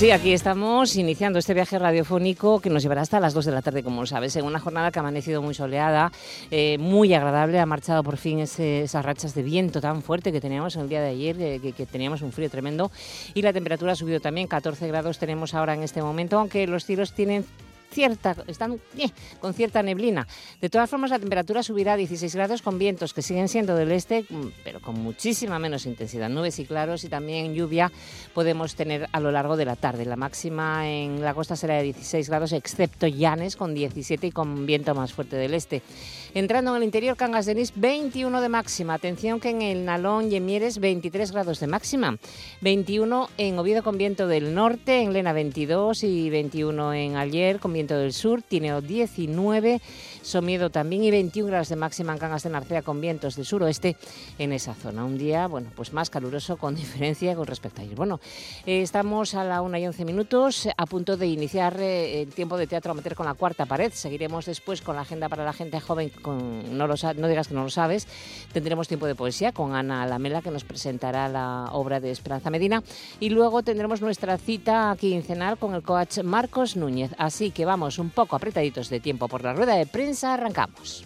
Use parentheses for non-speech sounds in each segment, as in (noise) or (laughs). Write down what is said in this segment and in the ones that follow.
Sí, aquí estamos iniciando este viaje radiofónico que nos llevará hasta las 2 de la tarde, como sabes, en una jornada que ha amanecido muy soleada, eh, muy agradable, ha marchado por fin esas rachas de viento tan fuerte que teníamos el día de ayer, que, que, teníamos un frío tremendo, y la temperatura ha subido también, 14 grados tenemos ahora en este momento, aunque los cielos tienen cierta, están eh, con cierta neblina. De todas formas, la temperatura subirá a 16 grados con vientos que siguen siendo del este, mm, pero con muchísima menos intensidad. Nubes y claros y también lluvia podemos tener a lo largo de la tarde. La máxima en la costa será de 16 grados, excepto Llanes con 17 y con viento más fuerte del este. Entrando en el interior, Cangas de Nis, 21 de máxima. Atención que en el Nalón y en Mieres 23 grados de máxima. 21 en Oviedo con viento del norte, en Lena 22 y 21 en Ayer con viento del sur. Tiene 19 Somiedo también y 21 grados de máxima en Cangas de Narcea con vientos del suroeste en esa zona. Un día, bueno, pues más caluroso con (laughs) diferencia con respecto a ayer. Bueno, eh, estamos a la 1 y 11 minutos a punto de iniciar eh, el tiempo de teatro a meter con la cuarta pared. Seguiremos después con la agenda para la gente joven, con, no, lo, no digas que no lo sabes. Tendremos tiempo de poesía con Ana Lamela que nos presentará la obra de Esperanza Medina y luego tendremos nuestra cita quincenal con el coach Marcos Núñez. Así que vamos un poco apretaditos de tiempo por la rueda de prensa arrancamos.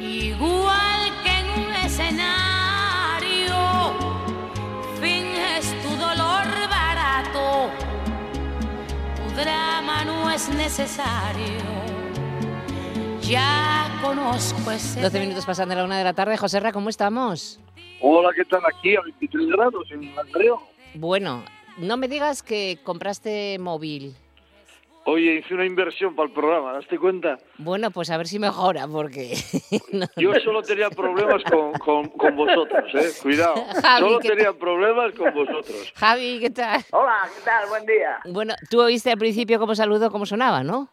Igual que en un escenario, finges tu dolor barato, tu drama no es necesario ya conozco ese... 12 minutos pasando a la una de la tarde. José Ra, ¿cómo estamos? Hola, ¿qué tal? Aquí a 23 grados en Langreo. Bueno, no me digas que compraste móvil. Oye, hice una inversión para el programa, ¿daste cuenta? Bueno, pues a ver si mejora, porque... (laughs) Yo solo tenía problemas con, con, vosotros, ¿eh? Cuidado. (laughs) solo tenía problemas con vosotros. Javi, ¿qué tal? Hola, ¿qué tal? Buen día. Bueno, tú oíste al principio cómo saludo, cómo sonaba, ¿no?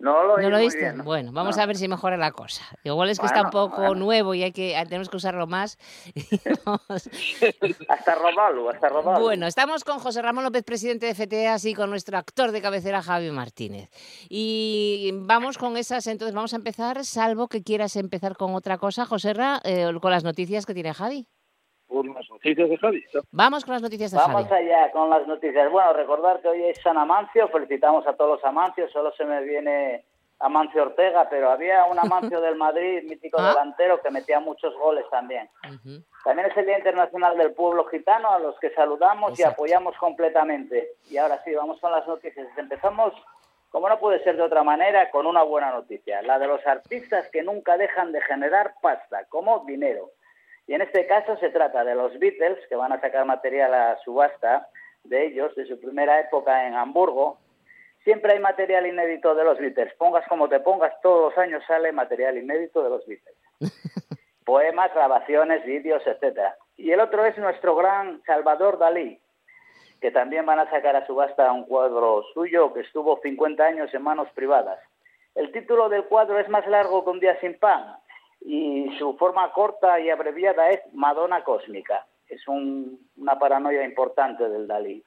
No lo, ¿No lo viste? Bueno, vamos a ver si mejora la cosa. Igual es que está un poco nuevo y hay que tenemos que usarlo más. (laughs) (laughs) hasta robarlo, hasta robarlo. Bueno, estamos con José Ramón López, presidente de FTA, y con nuestro actor de cabecera, Javi Martínez. Y vamos con esas, entonces vamos a empezar, salvo que quieras empezar con otra cosa, José Ra, eh, con las noticias que tiene Javi por las noticias de Javi. Vamos con las noticias de Vamos allá con las noticias. Bueno, recordar que hoy es San Amancio, felicitamos a todos los Amancios, solo se me viene Amancio Ortega, pero había un Amancio (laughs) del Madrid, mítico ah. delantero, que metía muchos goles también. También es el Día Internacional del Pueblo Gitano, a los que saludamos y apoyamos completamente. Y ahora sí, vamos con las noticias. Empezamos, como no puede ser de otra manera, con una buena noticia, la de los artistas que nunca dejan de generar pasta, como dinero. Y en este caso se trata de los Beatles, que van a sacar material a subasta de ellos, de su primera época en Hamburgo. Siempre hay material inédito de los Beatles. Pongas como te pongas, todos los años sale material inédito de los Beatles. (laughs) Poemas, grabaciones, vídeos, etcétera. Y el otro es nuestro gran Salvador Dalí, que también van a sacar a subasta un cuadro suyo que estuvo 50 años en manos privadas. El título del cuadro es más largo que un día sin pan y su forma corta y abreviada es Madonna Cósmica. Es una paranoia importante del Dalí.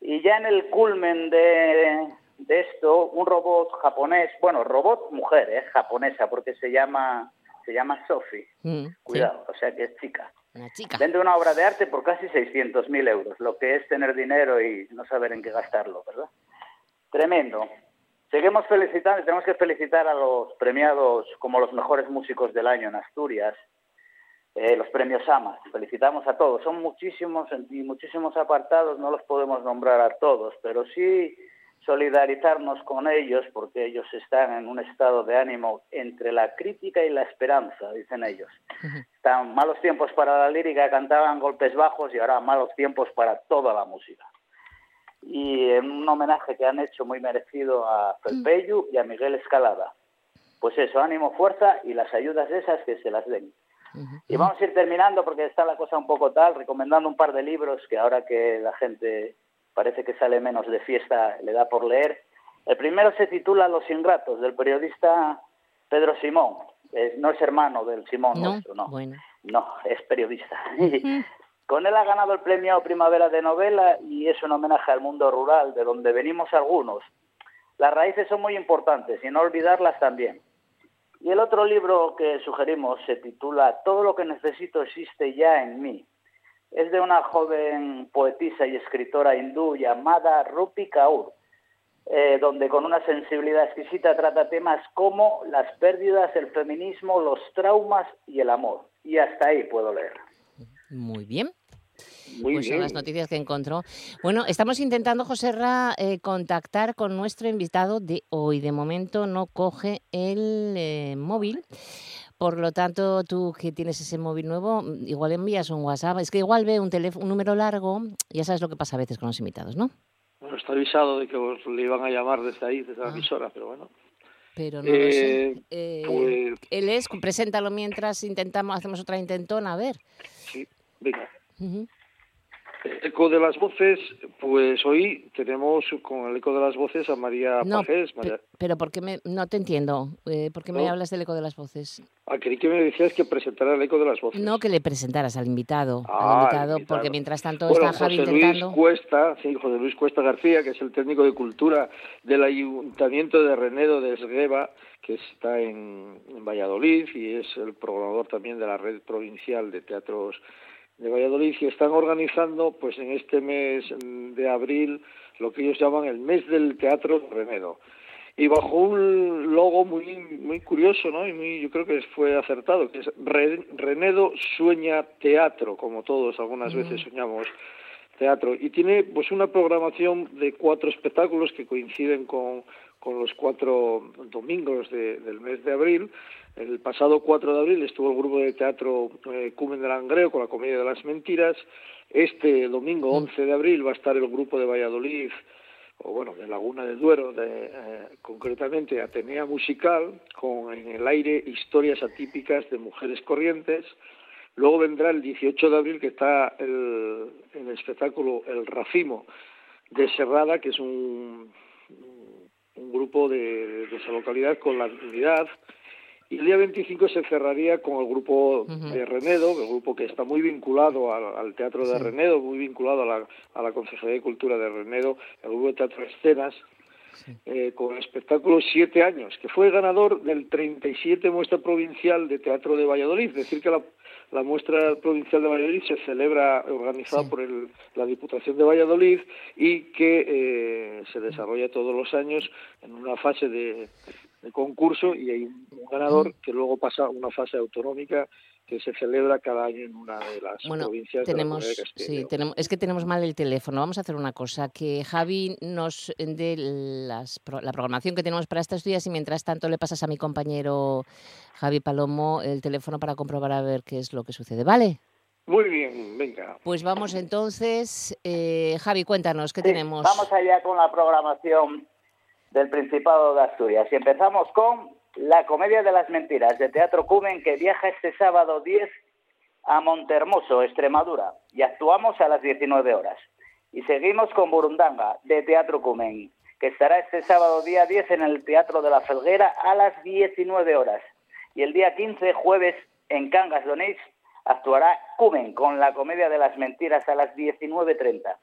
Y ya en el culmen de, esto, un robot japonés, bueno, robot mujer, es japonesa, porque se llama se llama Sophie. Mm, Cuidado, o sea que es chica. Una chica. Vende una obra de arte por casi 600.000 euros, lo que es tener dinero y no saber en qué gastarlo, ¿verdad? Tremendo. Seguimos felicitando, tenemos que felicitar a los premiados como los mejores músicos del año en Asturias, eh, los premios AMAS. Felicitamos a todos. Son muchísimos y muchísimos apartados, no los podemos nombrar a todos, pero sí solidarizarnos con ellos porque ellos están en un estado de ánimo entre la crítica y la esperanza, dicen ellos. Están malos tiempos para la lírica, cantaban golpes bajos y ahora malos tiempos para toda la música. Y en un homenaje que han hecho muy merecido a Felpeyu y a Miguel Escalada. Pues eso, ánimo, fuerza y las ayudas esas que se las den. Y vamos a ir terminando porque está la cosa un poco tal, recomendando un par de libros que ahora que la gente parece que sale menos de fiesta le da por leer. El primero se titula Los Ingratos, del periodista Pedro Simón. no es hermano del Simón no, nuestro, no. Bueno. No, es periodista. (laughs) Con él ha ganado el premio Primavera de Novela y es un homenaje al mundo rural, de donde venimos algunos. Las raíces son muy importantes y no olvidarlas también. Y el otro libro que sugerimos se titula Todo lo que necesito existe ya en mí. Es de una joven poetisa y escritora hindú llamada Rupi Kaur, eh, donde con una sensibilidad exquisita trata temas como las pérdidas, el feminismo, los traumas y el amor. Y hasta ahí puedo leer. Muy bien. Pues son las noticias que encontró. Bueno, estamos intentando, José Ra, eh, contactar con nuestro invitado de hoy. De momento no coge el eh, móvil. Por lo tanto, tú que tienes ese móvil nuevo, igual envías un WhatsApp. Es que igual ve un, teléfono, un número largo. Ya sabes lo que pasa a veces con los invitados, ¿no? Bueno, está avisado de que os le iban a llamar desde ahí, desde la ah. emisora, pero bueno. Pero no lo sé. Eh, eh, pues él es, preséntalo mientras intentamos, hacemos otra intentona, a ver. Sí, venga. Eco de las voces, pues hoy tenemos con el eco de las voces a María no, Pajés. Pero ¿por qué me, no te entiendo? Eh, ¿Por qué me hablas del eco de las voces? Ah, creí que me decías que presentara el eco de las voces. No, que le presentaras al invitado. al ah, invitado, porque mientras tanto está Javi José intentando... Luis Cuesta, sí, José Luis Cuesta García, que es el técnico de cultura del Ayuntamiento de Renedo de Esgueva, que está en Valladolid y es el programador también de la red provincial de teatros de Valladolid y están organizando pues en este mes de abril lo que ellos llaman el mes del teatro de Renedo y bajo un logo muy muy curioso no y muy yo creo que fue acertado que es Renedo sueña teatro como todos algunas mm. veces soñamos teatro y tiene pues una programación de cuatro espectáculos que coinciden con con los cuatro domingos del mes de abril. El pasado 4 de abril estuvo el grupo de teatro eh, Cumen del Langreo con la Comedia de las Mentiras. Este domingo 11 de abril va a estar el grupo de Valladolid, o bueno, de Laguna del Duero, de, eh, concretamente Atenea Musical, con en el aire historias atípicas de mujeres corrientes. Luego vendrá el 18 de abril, que está el, el espectáculo El Racimo de Serrada, que es un un grupo de, esa localidad con la unidad. Y el día 25 se cerraría con el grupo de Renedo, el grupo que está muy vinculado al, teatro de Renedo, muy vinculado a la, a la Consejería de Cultura de Renedo, el grupo de teatro Escenas, eh, con el espectáculo Siete Años, que fue ganador del 37 Muestra Provincial de Teatro de Valladolid. Es decir, que la, la muestra provincial de Valladolid se celebra organizada por el, la Diputación de Valladolid y que eh, se desarrolla todos los años en una fase de, de concurso y hay un ganador que luego pasa a una fase autonómica que se celebra cada año en una de las provincias tenemos, de la sí, tenemos, es que tenemos mal el teléfono. Vamos a hacer una cosa, que Javi nos dé las, la programación que tenemos para estos días y mientras tanto le pasas a mi compañero Javi Palomo el teléfono para comprobar a ver qué es lo que sucede, ¿vale? Muy bien, venga. Pues vamos entonces, eh, Javi, cuéntanos, ¿qué tenemos? Vamos allá con la programación del Principado de Asturias y empezamos con la Comedia de las Mentiras de Teatro Cumen que viaja este sábado 10 a Montermoso, Extremadura, y actuamos a las 19 horas. Y seguimos con Burundanga de Teatro Cumen, que estará este sábado día 10 en el Teatro de la Felguera a las 19 horas. Y el día 15, jueves, en Cangas Donés, actuará Cumen con la Comedia de las Mentiras a las 19.30.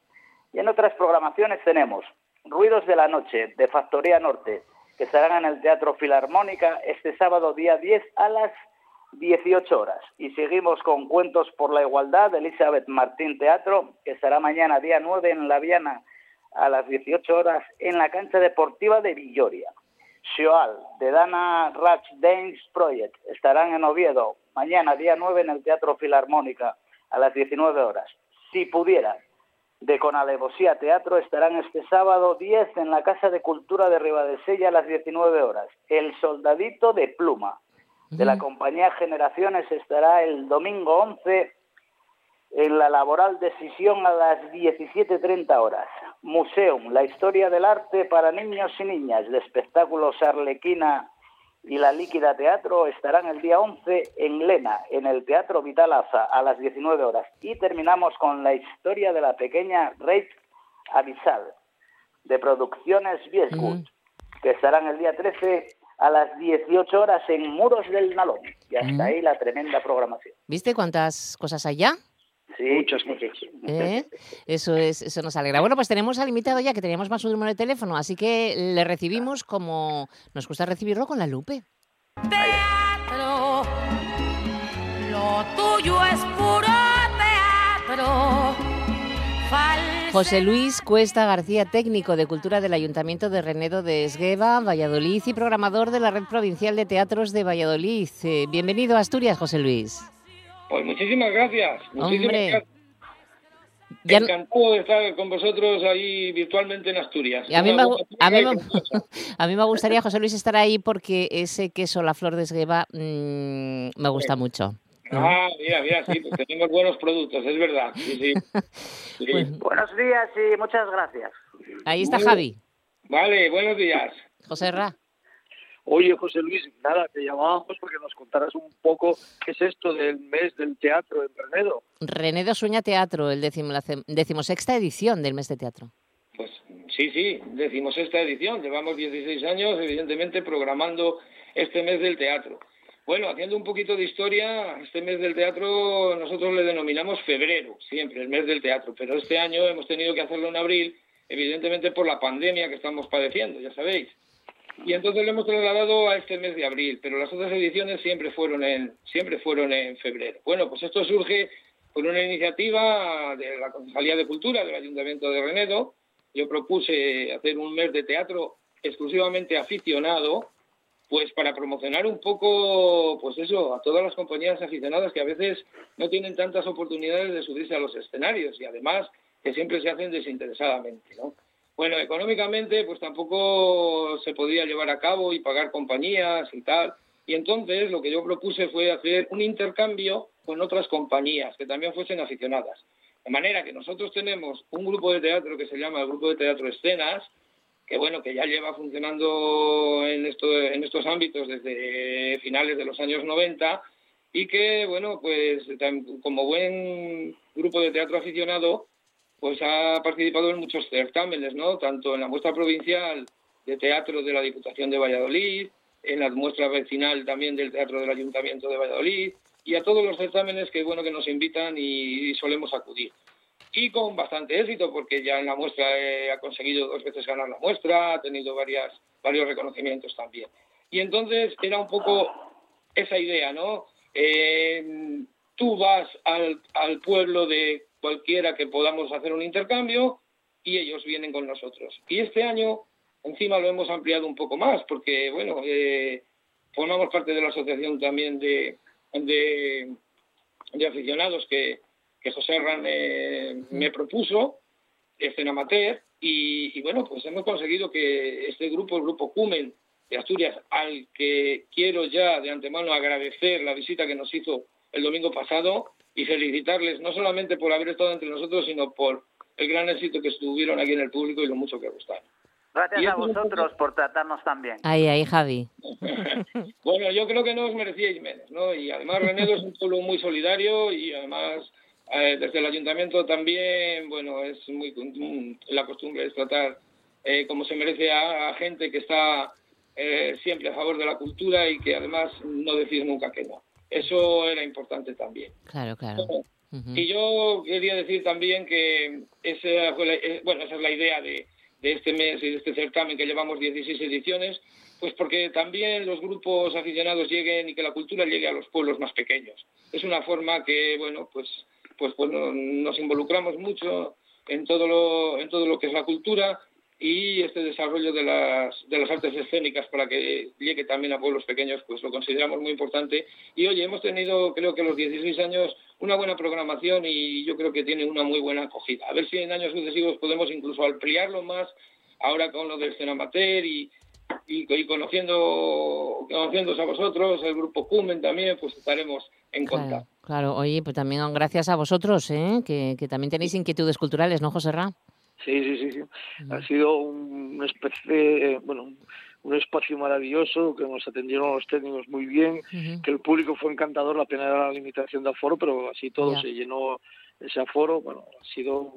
Y en otras programaciones tenemos Ruidos de la Noche de Factoría Norte, que estarán en el Teatro Filarmónica este sábado día 10 a las 18 horas. Y seguimos con Cuentos por la Igualdad de Elizabeth Martín Teatro, que estará mañana día 9 en La Viana a las 18 horas en la cancha deportiva de Villoria. Shoal, de Dana Ratch Dance Project, estarán en Oviedo mañana día 9 en el Teatro Filarmónica a las 19 horas. Si pudiera, de Conalevosía Teatro estarán este sábado 10 en la Casa de Cultura de Ribadesella a las 19 horas. El Soldadito de Pluma de la compañía Generaciones estará el domingo 11 en la laboral decisión a las 17.30 horas. Museum, la historia del arte para niños y niñas de espectáculos Arlequina y la Líquida Teatro estarán el día 11 en Lena, en el Teatro Vitalaza, a las 19 horas. Y terminamos con la historia de la pequeña Reit Avisal, de Producciones Viesgut, que estarán el día 13 a las 18 horas en Muros del Nalón. Y hasta ahí la tremenda programación. ¿Viste cuántas cosas hay ya? Sí, Muchas cosas. ¿Eh? Eso es, eso nos alegra. Bueno, pues tenemos al invitado ya que teníamos más su número de teléfono, así que le recibimos como nos gusta recibirlo con la Lupe. Teatro, lo tuyo es puro teatro. José Luis Cuesta García, técnico de Cultura del Ayuntamiento de Renedo de Esgueva, Valladolid y programador de la Red Provincial de Teatros de Valladolid. Eh, bienvenido a Asturias, José Luis. Pues muchísimas gracias. Muchísimas Hombre. gracias. Ya- Encantado de estar con vosotros ahí virtualmente en Asturias. Y a mí, me, a, mí me, (laughs) a mí me gustaría, José Luis, estar ahí porque ese queso, la flor de Esgueva, mm, me gusta mucho. Ah, mira, mira, sí, pues tenemos buenos productos, es verdad. Sí, sí. (laughs) Sí. Pues- Buenos días y muchas gracias. Ahí está Muy- Javi. Vale, buenos días. José Ra. Oye, José Luis, nada, te llamábamos porque nos contaras un poco qué es esto del mes del teatro en Renedo. Renedo Sueña Teatro, el la decimosexta edición del mes de teatro. Pues sí, sí, decimos esta edición. Llevamos 16 años, evidentemente, programando este mes del teatro. Bueno, haciendo un poquito de historia, este mes del teatro nosotros le denominamos febrero, siempre, el mes del teatro, pero este año hemos tenido que hacerlo en abril, evidentemente por la pandemia que estamos padeciendo, ya sabéis. Y entonces lo hemos trasladado a este mes de abril, pero las otras ediciones siempre fueron en, siempre fueron en febrero. Bueno, pues esto surge por una iniciativa de la Concejalía de Cultura del Ayuntamiento de Renedo. Yo propuse hacer un mes de teatro exclusivamente aficionado, pues para promocionar un poco, pues eso, a todas las compañías aficionadas que a veces no tienen tantas oportunidades de subirse a los escenarios y además que siempre se hacen desinteresadamente, ¿no? Bueno, económicamente pues tampoco se podía llevar a cabo y pagar compañías y tal. Y entonces lo que yo propuse fue hacer un intercambio con otras compañías que también fuesen aficionadas. De manera que nosotros tenemos un grupo de teatro que se llama el Grupo de Teatro Escenas, que bueno, que ya lleva funcionando en, en estos ámbitos desde finales de los años 90 y que, bueno, pues como buen grupo de teatro aficionado, pues ha participado en muchos certámenes, ¿no? Tanto en la muestra provincial de teatro de la Diputación de Valladolid, en la muestra vecinal también del Teatro del Ayuntamiento de Valladolid y a todos los certámenes que, bueno, que nos invitan y, y solemos acudir y con bastante éxito porque ya en la muestra eh, ha conseguido dos veces ganar la muestra, ha tenido varias, varios reconocimientos también. Y entonces era un poco esa idea, ¿no? Eh, tú vas al, al pueblo de cualquiera que podamos hacer un intercambio y ellos vienen con nosotros. Y este año encima lo hemos ampliado un poco más porque, bueno, eh, formamos parte de la asociación también de, de, de aficionados que, que José Ran eh, me propuso, escena amateur, y, y, bueno, pues hemos conseguido que este grupo, el grupo Cumen de Asturias, al que quiero ya de antemano agradecer la visita que nos hizo el domingo pasado y felicitarles no solamente por haber estado entre nosotros, sino por el gran éxito que estuvieron aquí en el público y lo mucho que gustaron. Gracias a vosotros por tratarnos tan bien. Ahí, ahí, Javi. (laughs) Bueno, yo creo que no os merecíais menos, ¿no? Y además Renedo es un pueblo muy solidario y además eh, desde el ayuntamiento también, bueno, es muy la costumbre es tratar eh, como se merece a, a gente que está eh, siempre a favor de la cultura y que además no decir nunca que no. Eso era importante también. Claro, claro. Ujú. Y yo quería decir también que esa, fue la, eh, bueno, esa es la idea de, de este mes y de este certamen que llevamos 16 ediciones, pues porque también los grupos aficionados lleguen y que la cultura llegue a los pueblos más pequeños. Es una forma que, bueno, pues, pues, pues no- nos involucramos mucho en todo lo, en todo lo que es la cultura y este desarrollo de las, de las artes escénicas para que llegue también a pueblos pequeños, pues lo consideramos muy importante. Y oye, hemos tenido, creo que a los 16 años, una buena programación y yo creo que tiene una muy buena acogida. A ver si en años sucesivos podemos incluso ampliarlo más, ahora con lo del escena amateur y, y, y conociendo, conociéndose a vosotros, el grupo Cumen también, pues estaremos en Claro, contacto. claro. Oye, pues también gracias a vosotros, ¿eh? que, que también tenéis inquietudes culturales, ¿no, José Ra? Sí, sí, sí, sí. Ha sido un- una especie, eh, bueno, un- espacio maravilloso que nos atendieron los técnicos muy bien, que el público fue encantador, la pena era la limitación de aforo, pero así todo se llenó ese aforo, bueno, ha sido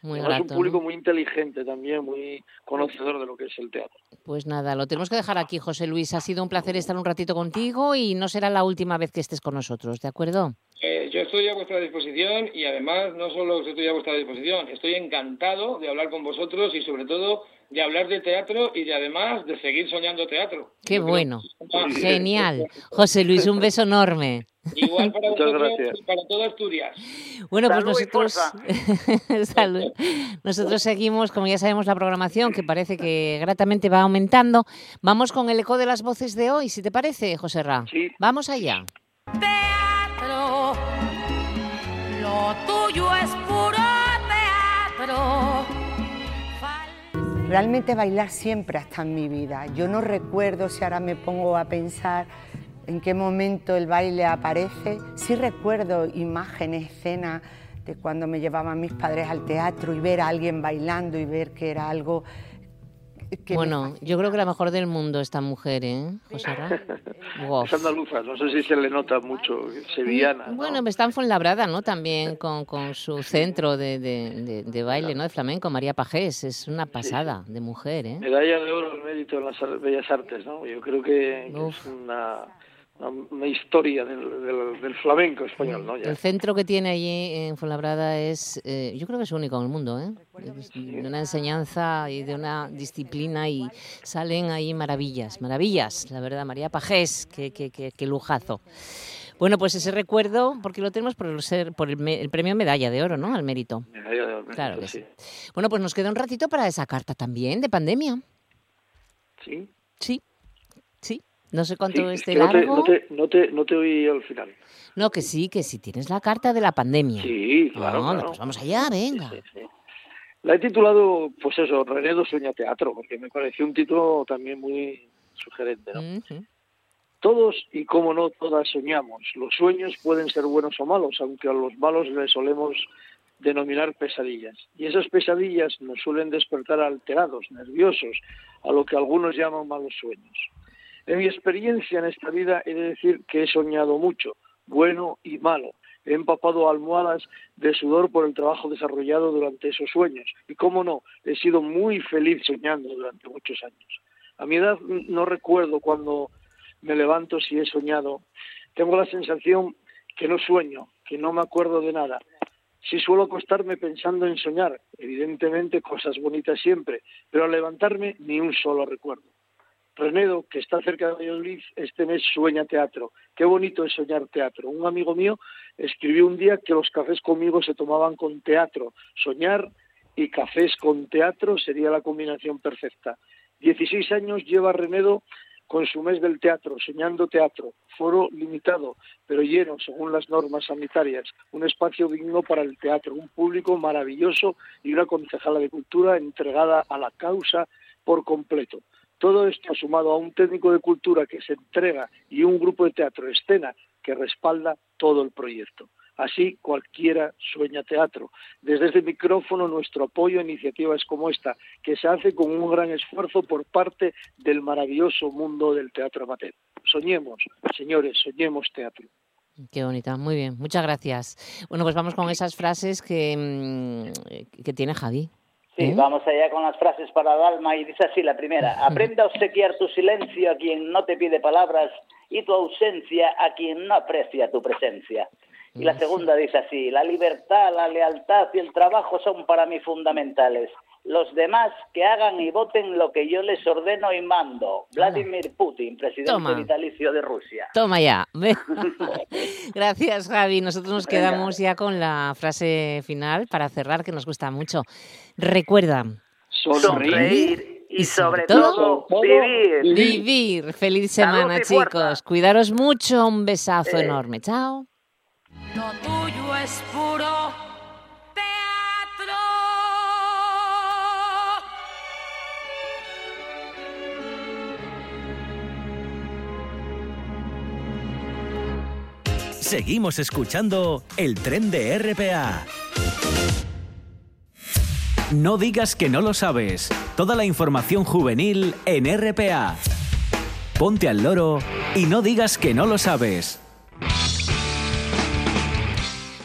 Muy además grato, un público ¿no? muy inteligente también, muy conocedor de lo que es el teatro. Pues nada, lo tenemos que dejar aquí, José Luis. Ha sido un placer estar un ratito contigo y no será la última vez que estés con nosotros, ¿de acuerdo? Eh, yo estoy a vuestra disposición y además no solo estoy a vuestra disposición, estoy encantado de hablar con vosotros y sobre todo de hablar de teatro y de además de seguir soñando teatro. Qué Yo bueno. que- Genial. José Luis, un beso enorme. Igual para Muchas vosotros gracias. y para toda Asturias. Bueno, pues Salud nosotros, (laughs) Salud. nosotros seguimos, como ya sabemos, la programación que parece que gratamente va aumentando. Vamos con el eco de las voces de hoy, si te parece, José Ra. Sí. Vamos allá. Lo tuyo es puro teatro. Realmente bailar siempre está en mi vida. Yo no recuerdo si ahora me pongo a pensar en qué momento el baile aparece. Sí recuerdo imágenes, escenas de cuando me llevaban mis padres al teatro y ver a alguien bailando y ver que era algo (laughs) que bueno, yo creo que la mejor del mundo esta mujer, ¿eh, José? Wow. (laughs) Es andaluza, no sé si se le nota mucho, sevillana. ¿no? Bueno, está en Fuenlabrada, ¿no? También con, con su centro de, de- de- de baile, ¿no? De flamenco, María Pajés. Es una pasada de mujer, ¿eh? Medalla de oro al mérito en las bellas artes, ¿no? Yo creo que, que es una, una, historia del, del- del flamenco español, ¿no? Ya. El centro que tiene allí en Fuenlabrada es, eh, yo creo que es único en el mundo, ¿eh? De una enseñanza y de una disciplina y salen ahí maravillas, maravillas, la verdad, María Pajés, qué, qué, qué, qué lujazo. Bueno, pues ese recuerdo, porque lo tenemos por el, ser, por el, me- el premio Medalla de Oro, ¿no? Al mérito. Medalla de oro, Claro que sí. Bueno, pues nos queda un ratito para esa carta también de pandemia. Sí. Sí, sí. No sé cuánto Sí, es esté que no te, largo. no, te, no, te, no te oí al final. No, que sí, que sí. Tienes la carta de la pandemia. Sí, claro. No, claro. pues vamos allá, venga. Sí. La he titulado, pues eso, Renedo Sueña Teatro, porque me pareció un título también muy sugerente, ¿no? Todos y como no todas soñamos. Los sueños pueden ser buenos o malos, aunque a los malos les solemos denominar pesadillas. Y esas pesadillas nos suelen despertar alterados, nerviosos, a lo que algunos llaman malos sueños. En mi experiencia en esta vida he de decir que he soñado mucho, bueno y malo. He empapado almohadas de sudor por el trabajo desarrollado durante esos sueños. Y cómo no, he sido muy feliz soñando durante muchos años. A mi edad no recuerdo cuando me levanto si he soñado. Tengo la sensación que no sueño, que no me acuerdo de nada. Sí suelo acostarme pensando en soñar, evidentemente cosas bonitas siempre, pero al levantarme ni un solo recuerdo. Renedo, que está cerca de Valladolid, este mes sueña teatro. Qué bonito es soñar teatro. Un amigo mío escribió un día que los cafés conmigo se tomaban con teatro. Soñar y cafés con teatro sería la combinación perfecta. 16 años lleva Renedo con su mes del teatro, soñando teatro, foro limitado, pero lleno según las normas sanitarias, un espacio digno para el teatro, un público maravilloso y una concejala de cultura entregada a la causa por completo. Todo esto sumado a un técnico de cultura que se entrega y un grupo de teatro escena que respalda todo el proyecto. Así cualquiera sueña teatro. Desde este micrófono nuestro apoyo a iniciativas como esta, que se hace con un gran esfuerzo por parte del maravilloso mundo del teatro amateur. Soñemos, señores, soñemos teatro. Qué bonita, muy bien, muchas gracias. Bueno, pues vamos con esas frases que, mm, que tiene Javi. Sí, ¿Eh? vamos allá con las frases para Dalma y dice así la primera. (laughs) Aprende a obsequiar tu silencio a quien no te pide palabras y tu ausencia a quien no aprecia tu presencia. Y la segunda dice así, la libertad, la lealtad y el trabajo son para mí fundamentales. Los demás que hagan y voten lo que yo les ordeno y mando. Vladimir Putin, presidente Toma. vitalicio de Rusia. Toma ya. (laughs) Gracias, Javi. Nosotros nos Venga. quedamos ya con la frase final para cerrar, que nos gusta mucho. Recuerda, Sonreír y, Y sobre sobre todo, todo, vivir. vivir. Feliz semana, chicos. Cuidaros mucho. Un besazo Eh. enorme. Chao. Lo tuyo es puro Seguimos escuchando el tren de RPA. No digas que no lo sabes. Toda la información juvenil en RPA. Ponte al loro y no digas que no lo sabes.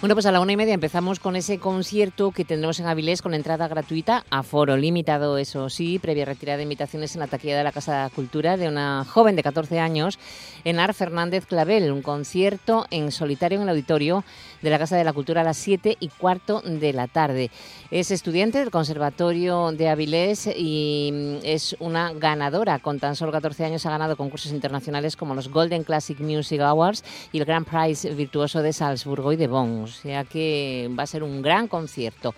Bueno, pues a la una y media empezamos con ese concierto que tendremos en Avilés con entrada gratuita, a foro limitado, eso sí, previa retirada de invitaciones en la taquilla de la Casa de la Cultura de una joven de 14 años, Enar Fernández Clavel, un concierto en solitario en el auditorio de la Casa de la Cultura a las 7 y cuarto de la tarde. Es estudiante del Conservatorio de Avilés y mm, es una ganadora. Con tan solo 14 años ha ganado concursos internacionales como los Golden Classic Music Awards y el Grand Prize Virtuoso de Salzburgo y de Bonn. Sea que va a ser un gran concierto.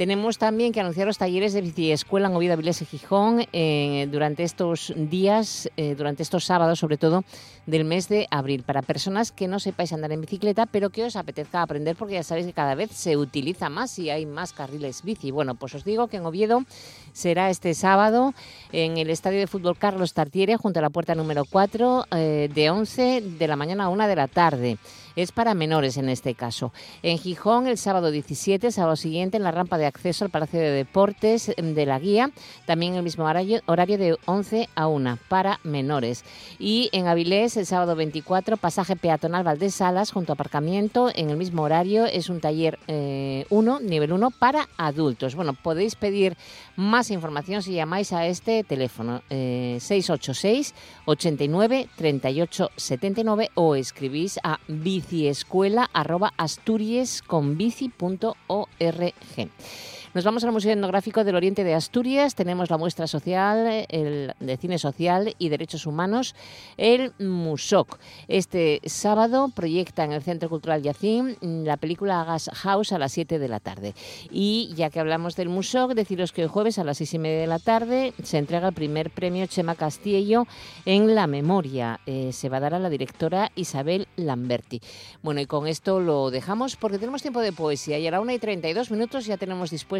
Tenemos también que anunciar los talleres de biciescuela en Oviedo, Avilés y Gijón eh, durante estos días, eh, durante estos sábados sobre todo, del mes de abril, para personas que no sepáis andar en bicicleta, pero que os apetezca aprender porque ya sabéis que cada vez se utiliza más y hay más carriles bici. Bueno, pues os digo que en Oviedo será este sábado en el Estadio de Fútbol Carlos Tartiere, junto a la puerta número 4, eh, de 11 de la mañana a 1 de la tarde. Es para menores en este caso. En Gijón, el sábado 17, sábado siguiente, en la rampa de acceso al Palacio de Deportes de la Guía, también el mismo horario, horario de 11 a 1 para menores. Y en Avilés, el sábado 24, pasaje peatonal Valdés Salas, junto a aparcamiento, en el mismo horario, es un taller 1, eh, nivel 1, para adultos. Bueno, podéis pedir más información si llamáis a este teléfono eh, 686 89 38 79 o escribís a biciescuela.asturiesconbici.org. Nos vamos al Museo Etnográfico del Oriente de Asturias. Tenemos la muestra social el, de cine social y derechos humanos, el MUSOC. Este sábado proyecta en el Centro Cultural Yacín la película Gas House a las 7 de la tarde. Y ya que hablamos del MUSOC, deciros que el jueves a las 6 y media de la tarde se entrega el primer premio Chema Castillo en la memoria. Eh, se va a dar a la directora Isabel Lamberti. Bueno, y con esto lo dejamos porque tenemos tiempo de poesía y a la 1 y 32 minutos ya tenemos dispuesta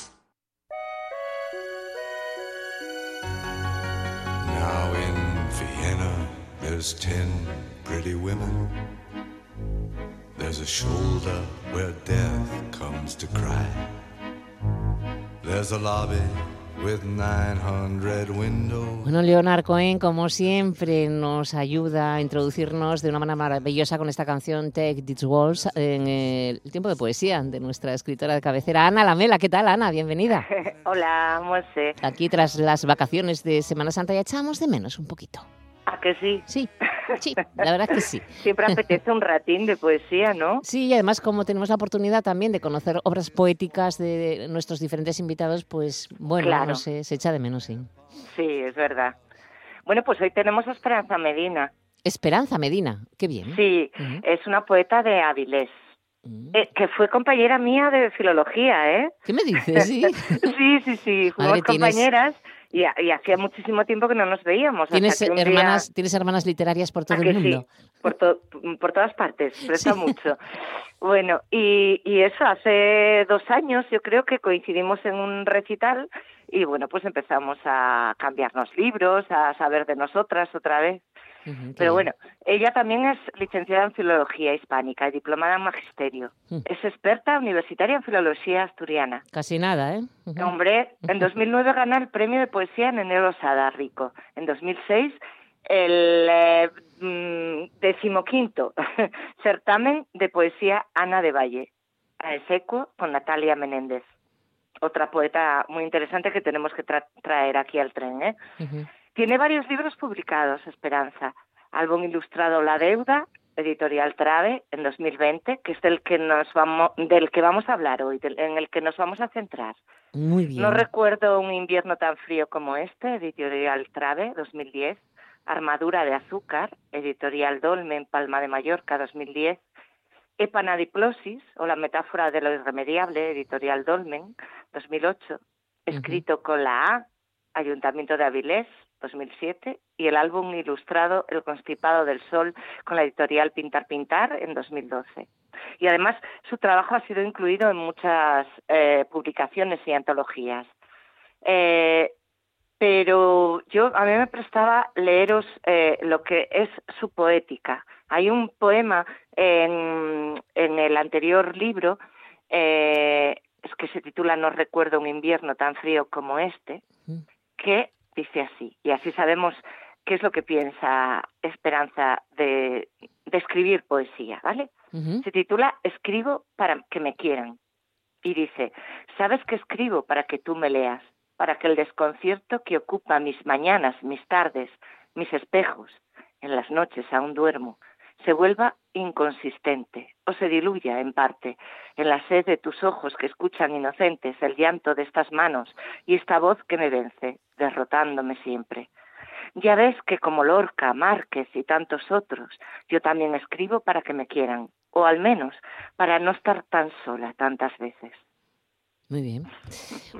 There's ten pretty women. There's a shoulder where death comes to cry. There's a lobby with 900 windows. Bueno, Leonard Cohen, como siempre, nos ayuda a introducirnos de una manera maravillosa con esta canción Take These Walls en el tiempo de poesía de nuestra escritora de cabecera, Ana Lamela. ¿Qué tal, Ana? Bienvenida. (laughs) Hola, Monse. Aquí, tras las vacaciones de Semana Santa, ya echamos de menos un poquito. ¿A que sí? Sí, sí, (laughs) la verdad que sí. Siempre apetece un ratín de poesía, ¿no? Sí, y además como tenemos la oportunidad también de conocer obras poéticas de nuestros diferentes invitados, pues bueno, Claro. no sé, se echa de menos, sí. Sí, es verdad. Bueno, pues hoy tenemos a Esperanza Medina. Esperanza Medina, qué bien. Sí, es una poeta de Avilés, Mm. eh, que fue compañera mía de filología, ¿eh? ¿Qué me dices? Sí. (laughs) sí, sí, sí, (laughs) fuimos Madre, tienes- compañeras y, y hacía muchísimo tiempo que no nos veíamos. ¿Tienes día- hermanas, ¿Tienes hermanas literarias por ¿A todo el mundo? Sí, por, to- por todas partes, (laughs) presta Sí. mucho. Bueno, y, y eso, hace dos años yo creo que coincidimos en un recital y bueno, pues empezamos a cambiarnos libros, a saber de nosotras otra vez. Pero bueno, ella también es licenciada en Filología Hispánica y diplomada en Magisterio. Mm. Es experta universitaria en Filología Asturiana. Casi nada, ¿eh? Ujú. Hombre, en (laughs) 2009 gana el premio de poesía en Enero Sada Rico. En 2006 el eh, mm, decimoquinto (laughs) certamen de poesía Ana de Valle, a Esecuo con Natalia Menéndez. Otra poeta muy interesante que tenemos que tra- traer aquí al tren. ¿eh? Ujú. Tiene varios libros publicados, Esperanza. Álbum ilustrado La Deuda, editorial Trave, en 2020, que es del que, nos vamos, del que vamos a hablar hoy, del- en el que nos vamos a centrar. Muy bien. No recuerdo un invierno tan frío como este, editorial Trave, 2010. Armadura de azúcar, editorial Dolmen, Palma de Mallorca, 2010. Epanadiplosis, o la metáfora de lo irremediable, editorial Dolmen, 2008. Escrito con la A, Ayuntamiento de Avilés, 2007, y el álbum ilustrado El Constipado del Sol con la editorial Pintar Pintar en 2012. Y además su trabajo ha sido incluido en muchas eh, publicaciones y antologías. Eh, pero yo a mí me prestaba leeros eh, lo que es su poética. Hay un poema en, en el anterior libro eh, que se titula No recuerdo un invierno tan frío como este, que dice así, y así sabemos qué es lo que piensa Esperanza de, de escribir poesía, ¿vale? Se titula Escribo para que me quieran. Y dice, sabes que escribo para que tú me leas, para que el desconcierto que ocupa mis mañanas, mis tardes, mis espejos, en las noches aún duermo, se vuelva inconsistente o se diluya en parte en la sed de tus ojos que escuchan inocentes el llanto de estas manos y esta voz que me vence, derrotándome siempre. Ya ves que como Lorca, Márquez y tantos otros, yo también escribo para que me quieran, o al menos para no estar tan sola tantas veces. Muy bien.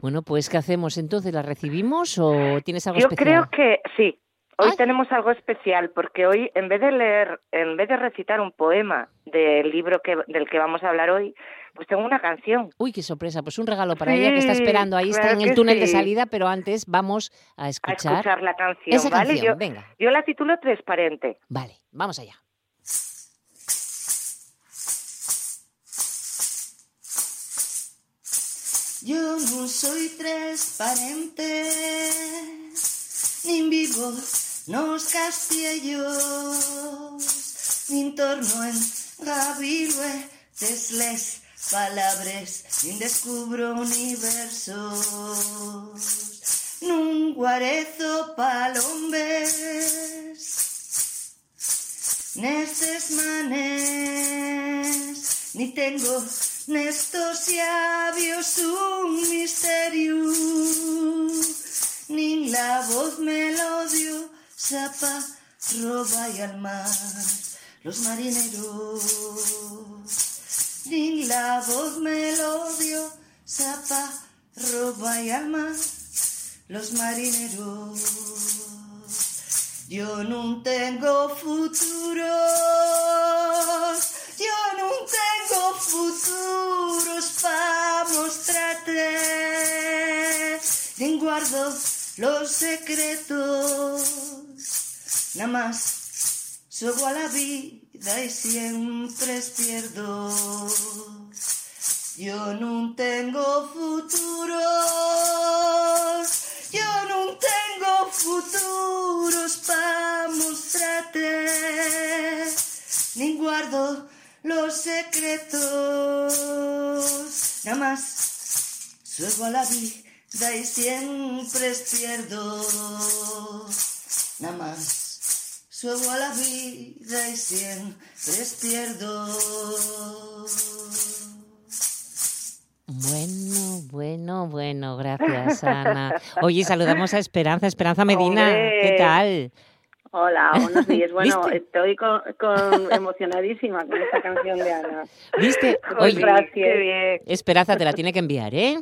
Bueno, pues ¿qué hacemos entonces? ¿La recibimos o tienes algo Yo especial? creo que sí. Hoy Ay. tenemos algo especial porque hoy en vez de leer, en vez de recitar un poema del libro que, del que vamos a hablar hoy, pues tengo una canción. Uy, qué sorpresa. Pues un regalo para Sí, ella que está esperando. Ahí está en el túnel de salida, pero antes vamos a A escuchar, escuchar la canción, esa ¿vale? canción. Yo, Venga, yo la titulo Transparente. vale, vamos allá. Yo no soy transparente, nin vivo nos castiellos, nin torno en gabilue desles palabras, nin descubro universos, nun guarezo palombes, nestes manes, ni tengo nestos labios un misterio, ni la voz melodiosa pa roba y al mar los marineros, ni la voz melodiosa pa roba y al mar los marineros. Yo no tengo futuros, yo no tengo futuros para mostrarte, ni guardo los secretos, nada más. Juego a la vida y siempre pierdo. Yo no tengo futuros, yo no tengo futuros para mostrarte, ni guardo los secretos, nada más. Juego a la vida y siempre pierdo, nada más juego a la vida y siempre pierdo. Bueno, bueno, bueno, gracias, Ana. Oye, saludamos a Esperanza, Esperanza Medina. ¿Qué tal? Hola, buenos días. (laughs) Bueno, ¿Viste? estoy con, con- emocionadísima con esta canción de Ana. ¿Viste? Oye, gracias. Qué bien. Esperanza te la tiene que enviar, ¿eh?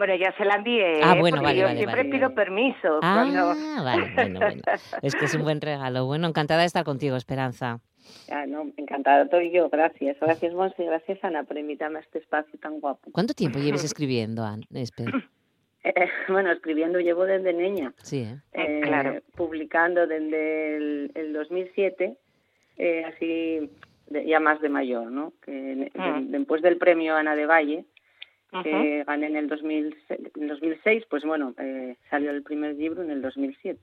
Bueno, ya se la envié, Ah, ¿eh? bueno, vale, yo vale, siempre vale. pido permiso. Ah, cuando... vale, bueno, (laughs) bueno. Es que es un buen regalo. Bueno, encantada de estar contigo, Esperanza. Ah, no, encantada estoy yo, gracias. Gracias, Monse, gracias, Ana, por invitarme a este espacio tan guapo. ¿Cuánto tiempo lleves escribiendo, An- Espe? (clears throat) Eh, bueno, escribiendo llevo desde niña. Sí, ¿eh? eh, claro. publicando desde el, el 2007, eh, así de- ya más de mayor, ¿no? Que de- Mm. después del premio Ana de Valle, Que gané en el 2006, en 2006 pues bueno, eh, salió el primer libro en el 2007.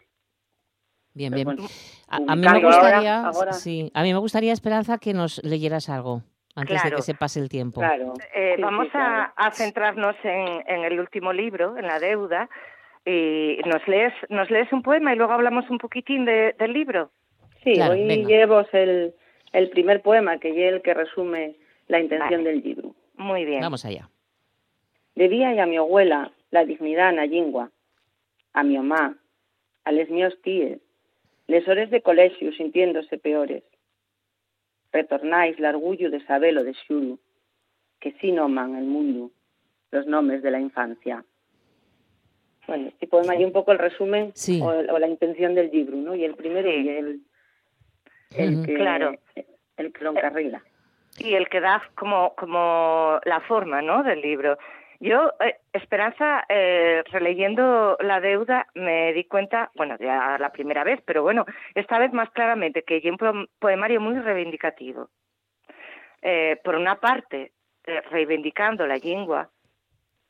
Bien, bien. bueno, A, a mí me ahora- gustaría, ahora. sí, a mí me gustaría, Esperanza, que nos leyeras algo antes de que se pase el tiempo. Claro. Eh, Sí, vamos sí, claro. a, a centrarnos en, en el último libro, en la deuda, y nos lees, nos lees un poema y luego hablamos un poquitín de- del libro. Sí, Claro, hoy venga. llevo el, el primer poema, que es el que resume la intención Vale. del libro. Muy bien. Vamos allá. Debía y a mi abuela la dignidad na lingua, a mi mamá, a les míos tíes, les hores de colegio sintiéndose peores. Retornáis l'orgullo de sabelo de xuru, que sí noman el mundo los nombres de la infancia. Bueno, este poema y un poco el resumen Sí. o, o la intención del libro, ¿no? Y el primero y el, el que, Claro. el que lo encarrila. y el que da como, como la forma ¿no? del libro. Yo, eh, Esperanza, eh, releyendo La deuda, me di cuenta, bueno, ya la primera vez, pero bueno, esta vez más claramente, que hay un po- poemario muy reivindicativo. Eh, por una parte, eh, reivindicando la lengua,